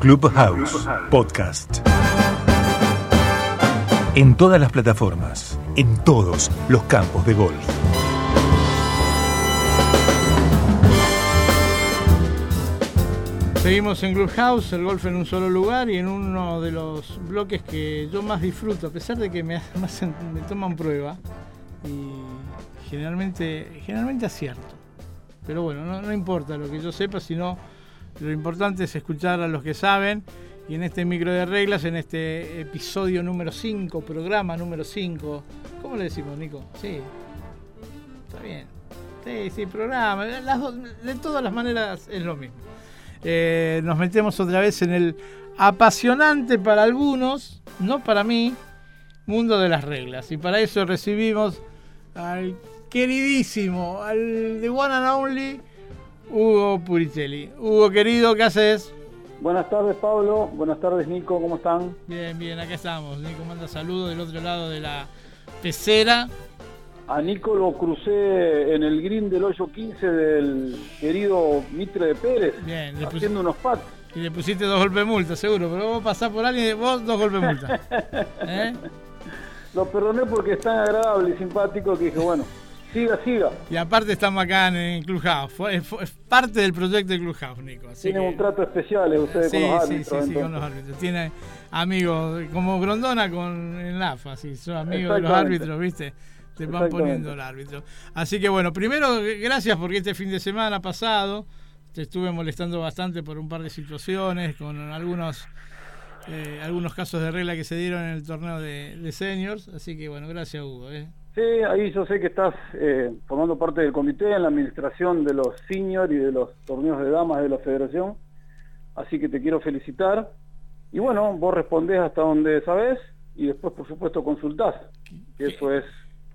Clubhouse Podcast. En todas las plataformas, en todos los campos de golf. Seguimos en Clubhouse, el golf en un solo lugar y en uno de los bloques que yo más disfruto, a pesar de que me, me toman prueba y generalmente, generalmente acierto. Pero bueno, no, no importa lo que yo sepa, sino lo importante es escuchar a los que saben. Y en este micro de reglas, en este episodio número 5, programa número 5, ¿cómo le decimos, Nico? Sí, está bien. Sí, sí, programa. de todas las maneras es lo mismo. Eh, nos metemos otra vez en el apasionante para algunos, no para mí, mundo de las reglas. Y para eso recibimos al queridísimo, al The One and Only Hugo Puricelli. Hugo, querido, ¿qué haces? Buenas tardes, Pablo. Buenas tardes, Nico. ¿Cómo están? Bien, bien, acá estamos. Nico manda saludos del otro lado de la pecera. A Nico lo crucé en el green del hoyo 15 del querido Mitre de Pérez. Bien, haciendo unos pats. Y le pusiste dos golpes de multa, seguro. Pero vos pasás por alguien y vos dos golpes de multa. ¿Eh? Lo perdoné porque es tan agradable y simpático que dije, bueno, Siga, siga. Y aparte estamos acá en Clubhouse. Es, parte del proyecto de Clubhouse, Nico. Tienen un trato especial ustedes con los árbitros. Sí, sí, sí, con los árbitros. Tiene amigos, como Grondona con el AFA, sí, son amigos de los árbitros, ¿viste? Te van poniendo el árbitro. Así que bueno, primero, gracias porque este fin de semana pasado te estuve molestando bastante por un par de situaciones, con algunos eh, algunos casos de regla que se dieron en el torneo de, de seniors. Así que bueno, gracias Hugo. ¿eh? Sí, ahí yo sé que estás eh, formando parte del comité en la administración de los seniors y de los torneos de damas de la federación, así que te quiero felicitar. Y bueno, vos respondés hasta donde sabés y después por supuesto consultás, eso es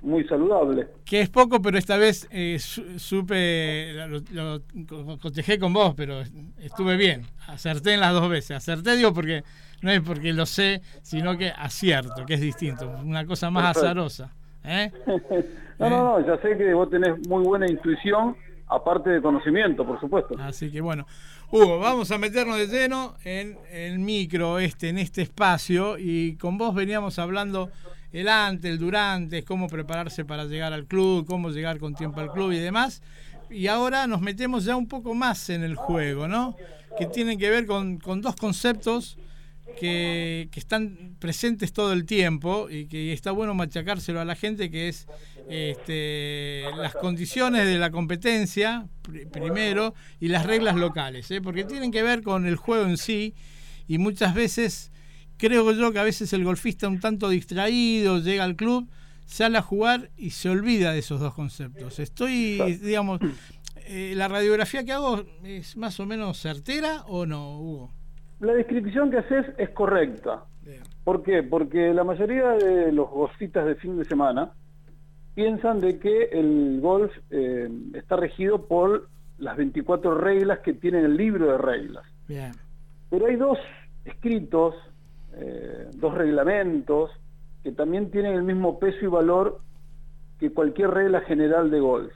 muy saludable. Que es poco, pero esta vez eh, supe, lo, lo, cotejé con vos, pero estuve bien, acerté en las dos veces, acerté digo porque no es porque lo sé, sino que acierto, que es distinto, una cosa más azarosa. ¿Eh? no, no, no, ya sé que vos tenés muy buena intuición, aparte de conocimiento, por supuesto. Así que bueno, Hugo, vamos a meternos de lleno en el micro, este, en este espacio, y con vos veníamos hablando el antes, el durante, cómo prepararse para llegar al club, cómo llegar con tiempo al club y demás. Y ahora nos metemos ya un poco más en el juego, ¿no? Que tienen que ver con, con dos conceptos que, están presentes todo el tiempo y que está bueno machacárselo a la gente, que es este, las condiciones de la competencia, primero, y las reglas locales, ¿eh? porque tienen que ver con el juego en sí y muchas veces, creo yo que a veces el golfista un tanto distraído llega al club, sale a jugar y se olvida de esos dos conceptos. Estoy, digamos, eh, ¿la radiografía que hago es más o menos certera o no, Hugo? La descripción que haces es correcta. ¿Por qué? Porque la mayoría de los golfistas de fin de semana piensan de que el golf eh, está regido por las 24 reglas que tiene el libro de reglas. Pero hay dos escritos, eh, dos reglamentos, que también tienen el mismo peso y valor que cualquier regla general de golf,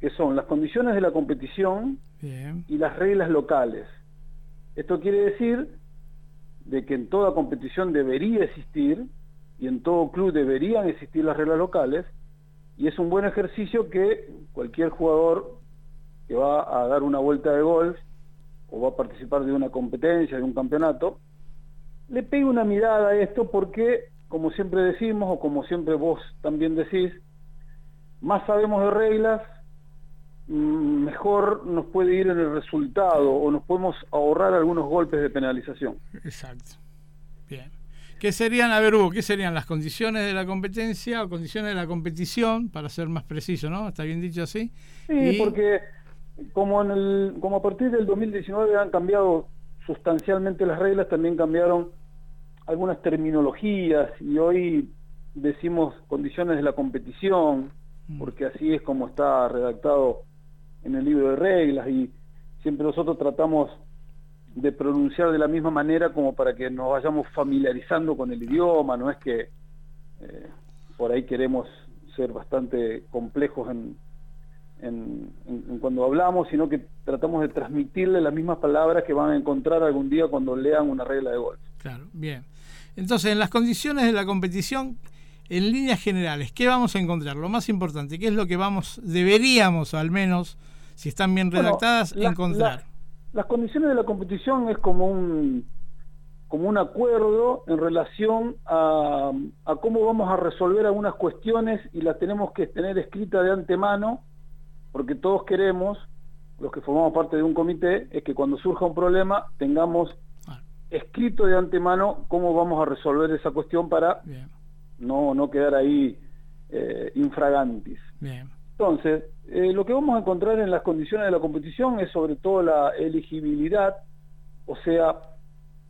que son las condiciones de la competición y las reglas locales. Esto quiere decir de que en toda competición debería existir y en todo club deberían existir las reglas locales y es un buen ejercicio que cualquier jugador que va a dar una vuelta de golf o va a participar de una competencia, de un campeonato, le pegue una mirada a esto porque, como siempre decimos o como siempre vos también decís, más sabemos de reglas, mejor nos puede ir en el resultado o nos podemos ahorrar algunos golpes de penalización. Exacto. Bien. ¿Qué serían, a ver Hugo, qué serían las condiciones de la competencia o condiciones de la competición, para ser más preciso, ¿no? ¿Está bien dicho así? Sí, porque como, en el, como a partir del 2019 han cambiado sustancialmente las reglas, también cambiaron algunas terminologías y hoy decimos condiciones de la competición, mm. porque así es como está redactado en el libro de reglas y siempre nosotros tratamos de pronunciar de la misma manera como para que nos vayamos familiarizando con el idioma, no es que eh, por ahí queremos ser bastante complejos en, en, cuando hablamos, sino que tratamos de transmitirle las mismas palabras que van a encontrar algún día cuando lean una regla de golf. Claro, bien. Entonces, en las condiciones de la competición, en líneas generales, ¿qué vamos a encontrar? Lo más importante, ¿qué es lo que vamos, deberíamos al menos, si están bien redactadas, encontrar? las condiciones de la competición es como un como un acuerdo en relación a, a, cómo vamos a resolver algunas cuestiones y las tenemos que tener escritas de antemano, porque todos queremos, los que formamos parte de un comité, es que cuando surja un problema tengamos escrito de antemano cómo vamos a resolver esa cuestión para no, no quedar ahí eh, infragantis. Entonces, eh, lo que vamos a encontrar en las condiciones de la competición es sobre todo la elegibilidad, o sea,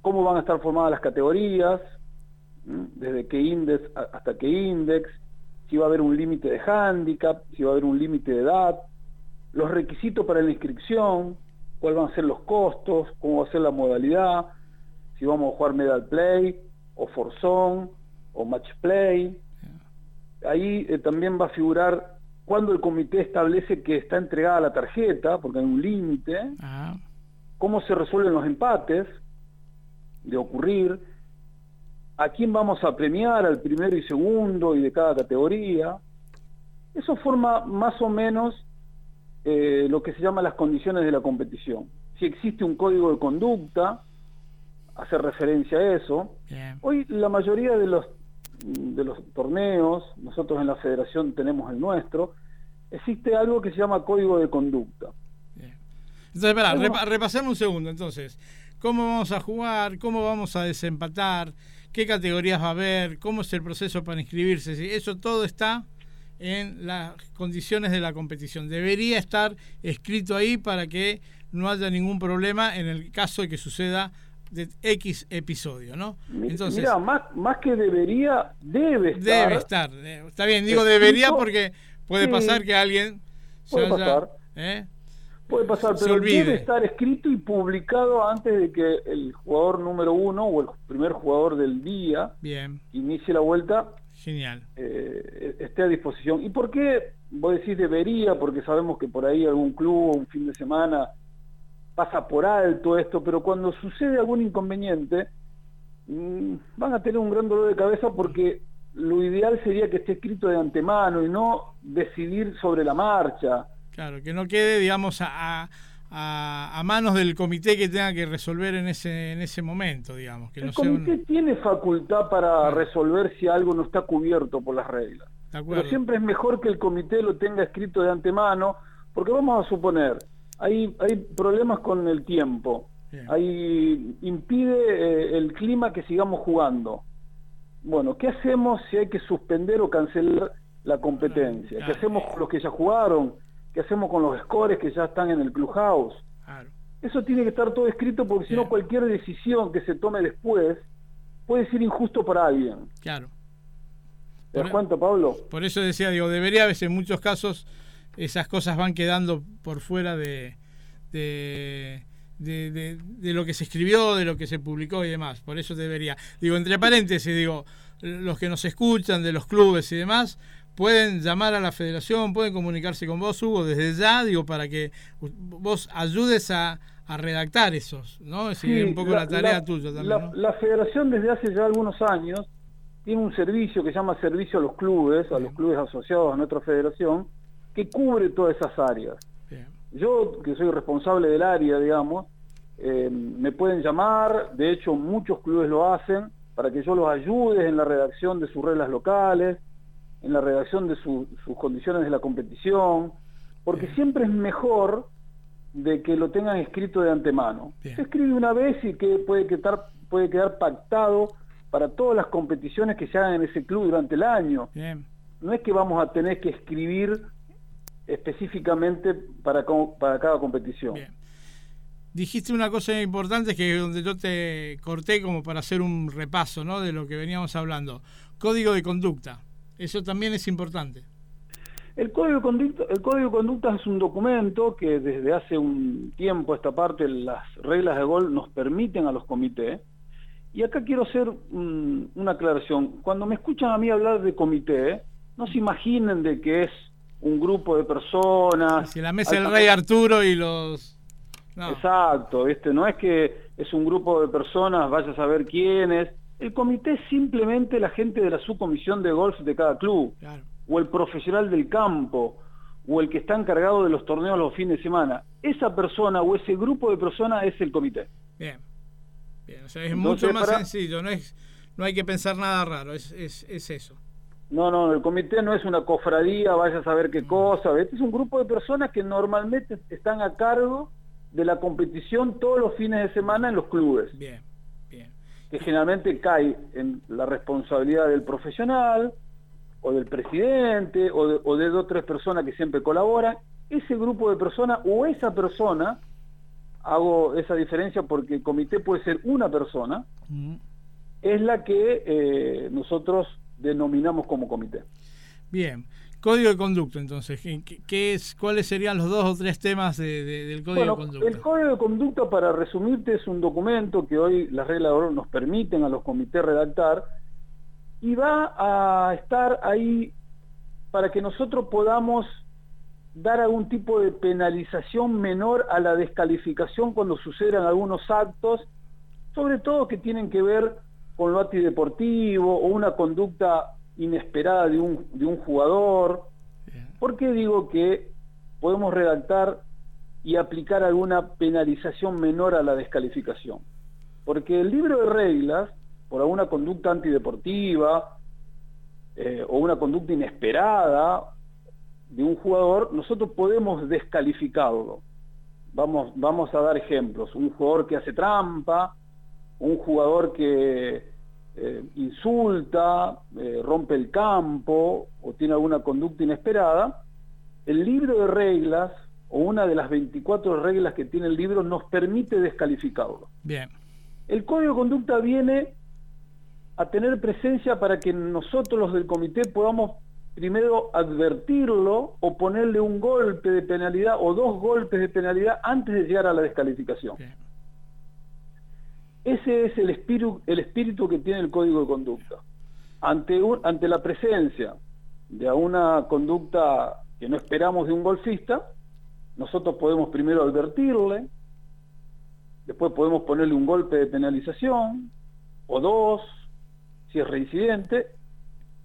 cómo van a estar formadas las categorías, desde qué índice hasta qué index, si va a haber un límite de handicap, si va a haber un límite de edad, los requisitos para la inscripción, cuáles van a ser los costos, cómo va a ser la modalidad, si vamos a jugar medal play o forzón o match play. Ahí eh, también va a figurar cuando el comité establece que está entregada la tarjeta, porque hay un límite, ah. cómo se resuelven los empates de ocurrir, a quién vamos a premiar, al primero y segundo y de cada categoría. Eso forma más o menos eh, lo que se llama las condiciones de la competición. Si existe un código de conducta, hace referencia a eso. Hoy la mayoría de los de los torneos, nosotros en la federación tenemos el nuestro, existe algo que se llama código de conducta. Entonces, espera, repasemos un segundo. Entonces, ¿cómo vamos a jugar? ¿Cómo vamos a desempatar? ¿Qué categorías va a haber? ¿Cómo es el proceso para inscribirse? Eso todo está en las condiciones de la competición. Debería estar escrito ahí para que no haya ningún problema en el caso de que suceda de X episodio, ¿no? Entonces, Mira, más, más que debería, debe estar. Debe estar. Está bien, digo debería porque puede pasar que alguien puede pasar. ¿eh? Puede pasar, pero debe estar escrito y publicado antes de que el jugador número uno o el primer jugador del día bien. inicie la vuelta. Genial. Eh, esté a disposición. ¿Y por qué vos decís debería? Porque sabemos que por ahí algún club un fin de semana pasa por alto esto, pero cuando sucede algún inconveniente, mm, van a tener un gran dolor de cabeza porque lo ideal sería que esté escrito de antemano y no decidir sobre la marcha. Claro, que no quede, digamos, a, a, manos del comité que tenga que resolver en ese, en ese momento, digamos. Que el comité tiene facultad para resolver si algo no está cubierto por las reglas. Pero siempre es mejor que el comité lo tenga escrito de antemano, porque vamos a suponer, hay, hay problemas con el tiempo, hay, impide eh, el clima que sigamos jugando. Bueno, ¿qué hacemos si hay que suspender o cancelar la competencia? ¿Qué hacemos con los que ya jugaron? ¿Qué hacemos con los scores que ya están en el clubhouse? Eso tiene que estar todo escrito porque si no cualquier decisión que se tome después puede ser injusto para alguien. Claro. ¿Te das e- cuenta, Pablo? Por eso decía, digo, debería a veces en muchos casos esas cosas van quedando por fuera de, de, de, lo que se escribió, de lo que se publicó y demás. Por eso debería. Digo, entre paréntesis, digo, los que nos escuchan de los clubes y demás, pueden llamar a la federación, pueden comunicarse con vos, Hugo, desde ya, digo, para que vos ayudes a, a redactar esos, ¿no? Es un poco la, tarea tuya también. La, federación desde hace ya algunos años tiene un servicio que se llama servicio a los clubes, a los clubes asociados a nuestra federación, que cubre todas esas áreas. Yo, que soy responsable del área, digamos, eh, me pueden llamar, de hecho muchos clubes lo hacen, para que yo los ayude en la redacción de sus reglas locales, en la redacción de sus condiciones de la competición, porque siempre es mejor de que lo tengan escrito de antemano. Se escribe una vez y que puede quedar, puede quedar pactado para todas las competiciones que se hagan en ese club durante el año. No es que vamos a tener que escribir específicamente para, para cada competición. Dijiste una cosa importante que es donde yo te corté como para hacer un repaso ¿no? de lo que veníamos hablando. Código de conducta. Eso también es importante. El código, de conducta, el código de conducta es un documento que desde hace un tiempo esta parte las reglas de gol nos permiten a los comités. Y acá quiero hacer una aclaración. Cuando me escuchan a mí hablar de comité, no se imaginen de que es un grupo de personas. Si la mesa del rey Arturo y los... Exacto, ¿viste? no es que es un grupo de personas, vaya a saber quiénes. El comité es simplemente la gente de la subcomisión de golf de cada club, o el profesional del campo, o el que está encargado de los torneos los fines de semana. Esa persona o ese grupo de personas es el comité. Bien, Bien. o sea, es mucho más sencillo, no, es, no hay que pensar nada raro, es, es, es eso. No, no, el comité no es una cofradía, vaya a saber qué cosa. Este es un grupo de personas que normalmente están a cargo de la competición todos los fines de semana en los clubes. Bien, bien. Que generalmente cae en la responsabilidad del profesional, o del presidente, o de, o de dos o tres personas que siempre colaboran. Ese grupo de personas o esa persona, hago esa diferencia porque el comité puede ser una persona, es la que eh, nosotros denominamos como comité. Bien. Código de conducta, entonces, ¿qué, es, ¿cuáles serían los dos o tres temas del Código de Conducta? El Código de Conducta, para resumirte, es un documento que hoy las reglas de oro nos permiten a los comités redactar y va a estar ahí para que nosotros podamos dar algún tipo de penalización menor a la descalificación cuando sucedan algunos actos, sobre todo que tienen que ver con lo antideportivo o una conducta inesperada de un, de un jugador. ¿Por qué digo que podemos redactar y aplicar alguna penalización menor a la descalificación? Porque el libro de reglas, por alguna conducta antideportiva eh, o una conducta inesperada de un jugador, nosotros podemos descalificarlo. Vamos, vamos a dar ejemplos. Un jugador que hace trampa, un jugador que eh, insulta, eh, rompe el campo o tiene alguna conducta inesperada, el libro de reglas o una de las 24 reglas que tiene el libro nos permite descalificarlo. Bien. El código de conducta viene a tener presencia para que nosotros los del comité podamos primero advertirlo o ponerle un golpe de penalidad o dos golpes de penalidad antes de llegar a la descalificación. Ese es el espíritu, el espíritu que tiene el código de conducta. Ante, ante la presencia de una conducta que no esperamos de un golfista, nosotros podemos primero advertirle, después podemos ponerle un golpe de penalización, o dos, si es reincidente,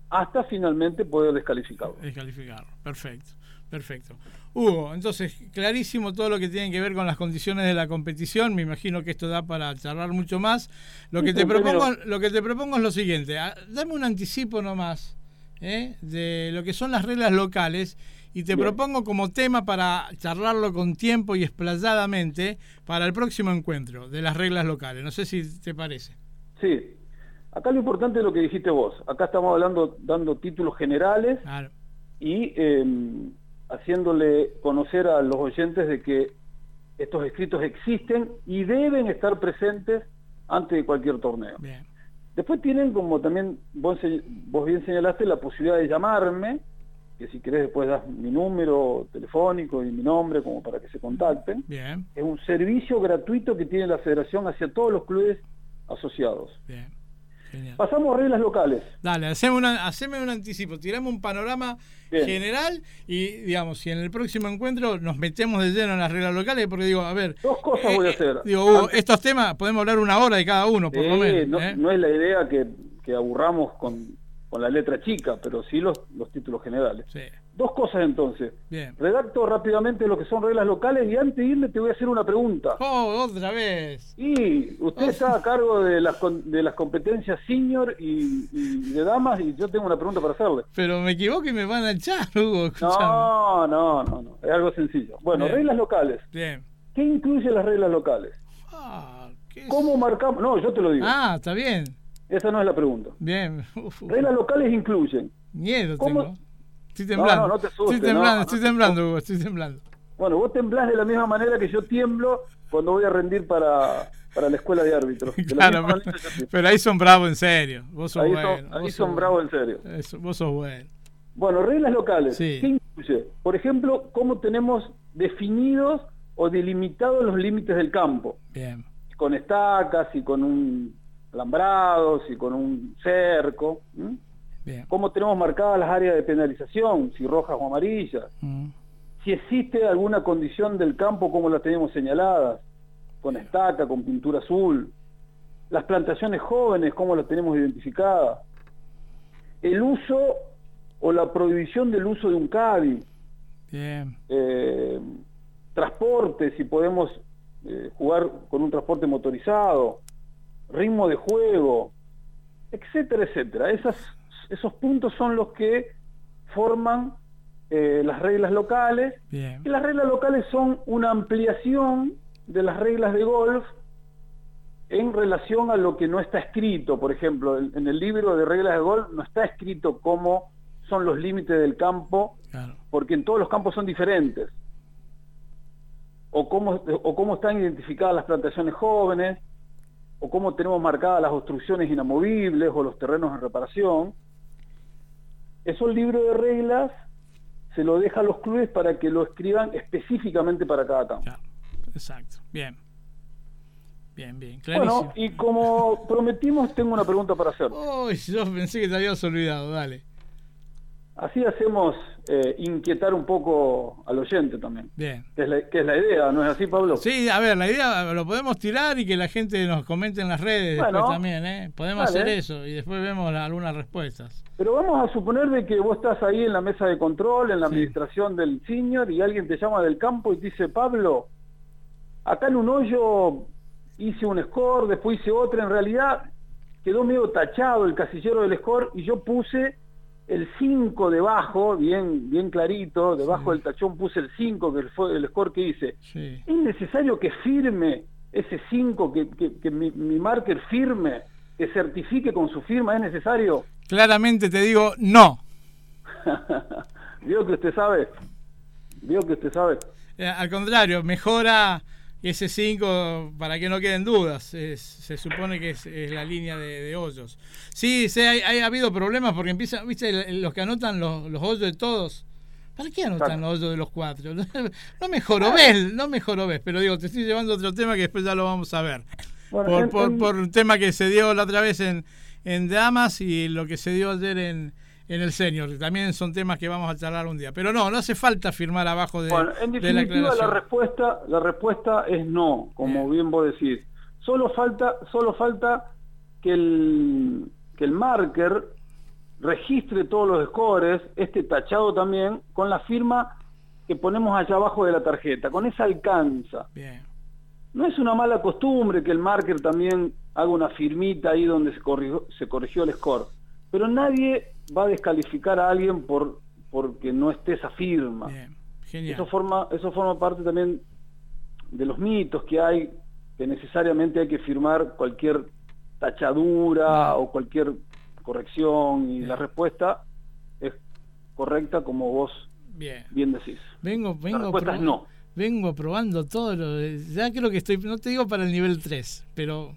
hasta finalmente poder descalificarlo. Descalificarlo, perfecto. Perfecto. Hugo, entonces, clarísimo todo lo que tiene que ver con las condiciones de la competición. Me imagino que esto da para charlar mucho más. Lo que te propongo, lo que te propongo es lo siguiente. Ah, dame un anticipo nomás ¿eh? de lo que son las reglas locales y te propongo como tema para charlarlo con tiempo y explayadamente para el próximo encuentro de las reglas locales. No sé si te parece. Sí. Acá lo importante es lo que dijiste vos. Acá estamos hablando, dando títulos generales y... Eh, haciéndole conocer a los oyentes de que estos escritos existen y deben estar presentes antes de cualquier torneo. Después tienen, como también vos, bien señalaste, la posibilidad de llamarme, que si querés después das mi número telefónico y mi nombre como para que se contacten. Es un servicio gratuito que tiene la federación hacia todos los clubes asociados. Pasamos a reglas locales. Dale, haceme, una, haceme un anticipo, tiramos un panorama general y, digamos, si en el próximo encuentro nos metemos de lleno en las reglas locales, porque digo, a ver. Dos cosas voy a eh, hacer. digo, estos temas podemos hablar una hora de cada uno, por lo menos. No, ¿eh? no es la idea que, que aburramos con, con la letra chica, pero sí los, los títulos generales. Sí. Dos cosas entonces. Bien. Redacto rápidamente lo que son reglas locales y antes de irme te voy a hacer una pregunta. Oh, otra vez. Y usted está a cargo de las, de las competencias senior y, de damas y yo tengo una pregunta para hacerle. Pero me equivoco y me van a echar, Hugo. No, no, no, no. Es algo sencillo. Bueno, reglas locales. Bien. ¿Qué incluye las reglas locales? Ah, ¿qué ¿Cómo marcamos? No, yo te lo digo. Ah, está bien. Esa no es la pregunta. Bien. Reglas locales incluyen. Miedo tengo. Estoy temblando. No, no, te asustes, estoy temblando, estoy temblando, Hugo, estoy temblando. Bueno, vos temblás de la misma manera que yo tiemblo cuando voy a rendir para, para la escuela de árbitros. claro, pero, ahí son bravos en serio. Vos sos ahí bueno. Son, ahí son bravos en serio. vos sos bueno. Bueno, reglas locales. Sí. ¿Qué incluye? Por ejemplo, cómo tenemos definidos o delimitados los límites del campo. Bien. Con estacas y con un alambrados y con un cerco. cómo tenemos marcadas las áreas de penalización, si rojas o amarillas, mm. si existe alguna condición del campo como la tenemos señaladas, con estaca, con pintura azul, las plantaciones jóvenes, cómo las tenemos identificadas, el uso o la prohibición del uso de un CADI, eh, transporte, si podemos eh, jugar con un transporte motorizado, ritmo de juego, etcétera, etcétera. Esas, esos puntos son los que forman eh, las reglas locales. Y las reglas locales son una ampliación de las reglas de golf en relación a lo que no está escrito. Por ejemplo, en el libro de reglas de golf no está escrito cómo son los límites del campo, porque en todos los campos son diferentes. O cómo, o cómo están identificadas las plantaciones jóvenes, o cómo tenemos marcadas las obstrucciones inamovibles o los terrenos en reparación. Eso el libro de reglas se lo deja a los clubes para que lo escriban específicamente para cada campo. Exacto, bien. Bien, bien, Bueno, y como prometimos, tengo una pregunta para hacer. Uy, yo pensé que te habías olvidado, dale. Así hacemos eh, inquietar un poco al oyente también. Bien. Que es, la, idea, ¿no es así, Pablo? Sí, a ver, la idea lo podemos tirar y que la gente nos comente en las redes después también, ¿eh? Podemos hacer eso y después vemos algunas respuestas. Pero vamos a suponer de que vos estás ahí en la mesa de control, en la administración del senior y alguien te llama del campo y te dice, Pablo, acá en un hoyo hice un score, después hice otro, en realidad quedó medio tachado el casillero del score y yo puse el 5 debajo, bien, bien clarito, debajo del tachón puse el 5, que fue el score que hice. ¿Es necesario que firme ese 5, que, que, mi, mi, marker firme, que certifique con su firma? ¿Es necesario? Claramente te digo no. Vio que usted sabe. Vio que usted sabe. Eh, al contrario, mejora ese 5, para que no queden dudas, se supone que es, la línea de, hoyos. Sí, sí hay, ha habido problemas porque empiezan, viste, los que anotan los, hoyos de todos. ¿Para qué anotan los hoyos de los cuatro? No mejoró ves, no mejoró ves, pero digo, te estoy llevando otro tema que después ya lo vamos a ver. por, por, un tema que se dio la otra vez en, en Damas y lo que se dio ayer en, en el senior. También son temas que vamos a charlar un día. Pero no, no hace falta firmar abajo de, bueno, en definitiva, la, respuesta, la respuesta es no, como bien. vos decís. Solo falta, solo falta que el, que el marker registre todos los scores, este tachado también, con la firma que ponemos allá abajo de la tarjeta. Con esa alcanza. Bien. No es una mala costumbre que el marker también haga una firmita ahí donde se corrigió, se corrigió el score. Pero nadie va a descalificar a alguien por porque no esté esa firma. Eso forma, eso forma parte también de los mitos que hay, que necesariamente hay que firmar cualquier tachadura o cualquier corrección y la respuesta es correcta como vos bien, bien decís. Vengo, vengo no. Vengo probando todo lo ya creo que estoy, no te digo para el nivel 3, pero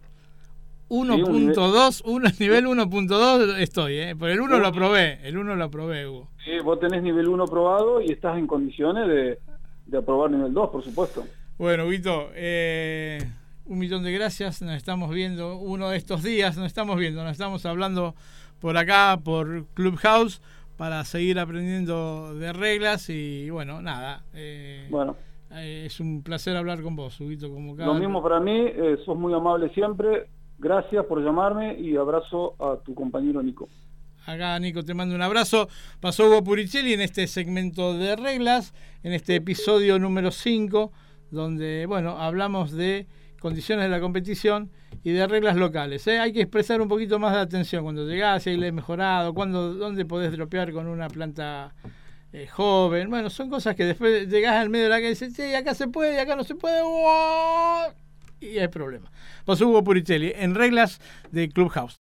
1.2, uno, nivel 1.2 estoy, ¿eh? Por el 1 lo probé, el 1 lo probé, Hugo. Sí, vos tenés nivel 1 probado y estás en condiciones de, de aprobar nivel 2, por supuesto. Bueno, Huguito, eh, un millón de gracias. Nos estamos viendo uno de estos días, nos estamos viendo, nos estamos hablando por acá, por Clubhouse, para seguir aprendiendo de reglas y bueno, nada. Eh, bueno. Eh, es un placer hablar con vos, Huguito. Como cada... Lo mismo para mí, eh, sos muy amable siempre Gracias por llamarme y abrazo a tu compañero Nico. Acá, Nico, te mando un abrazo. Pasó Hugo Puricelli en este segmento de reglas, en este episodio número 5, donde, bueno, hablamos de condiciones de la competición y de reglas locales. ¿eh? Hay que expresar un poquito más de atención cuando llegás, si le mejorado, cuando, dónde podés dropear con una planta eh, joven. Bueno, son cosas que después llegás al medio de la calle y dices, sí, acá se puede, acá no se puede y hay problema. Pasó Hugo Puricelli en reglas de Clubhouse.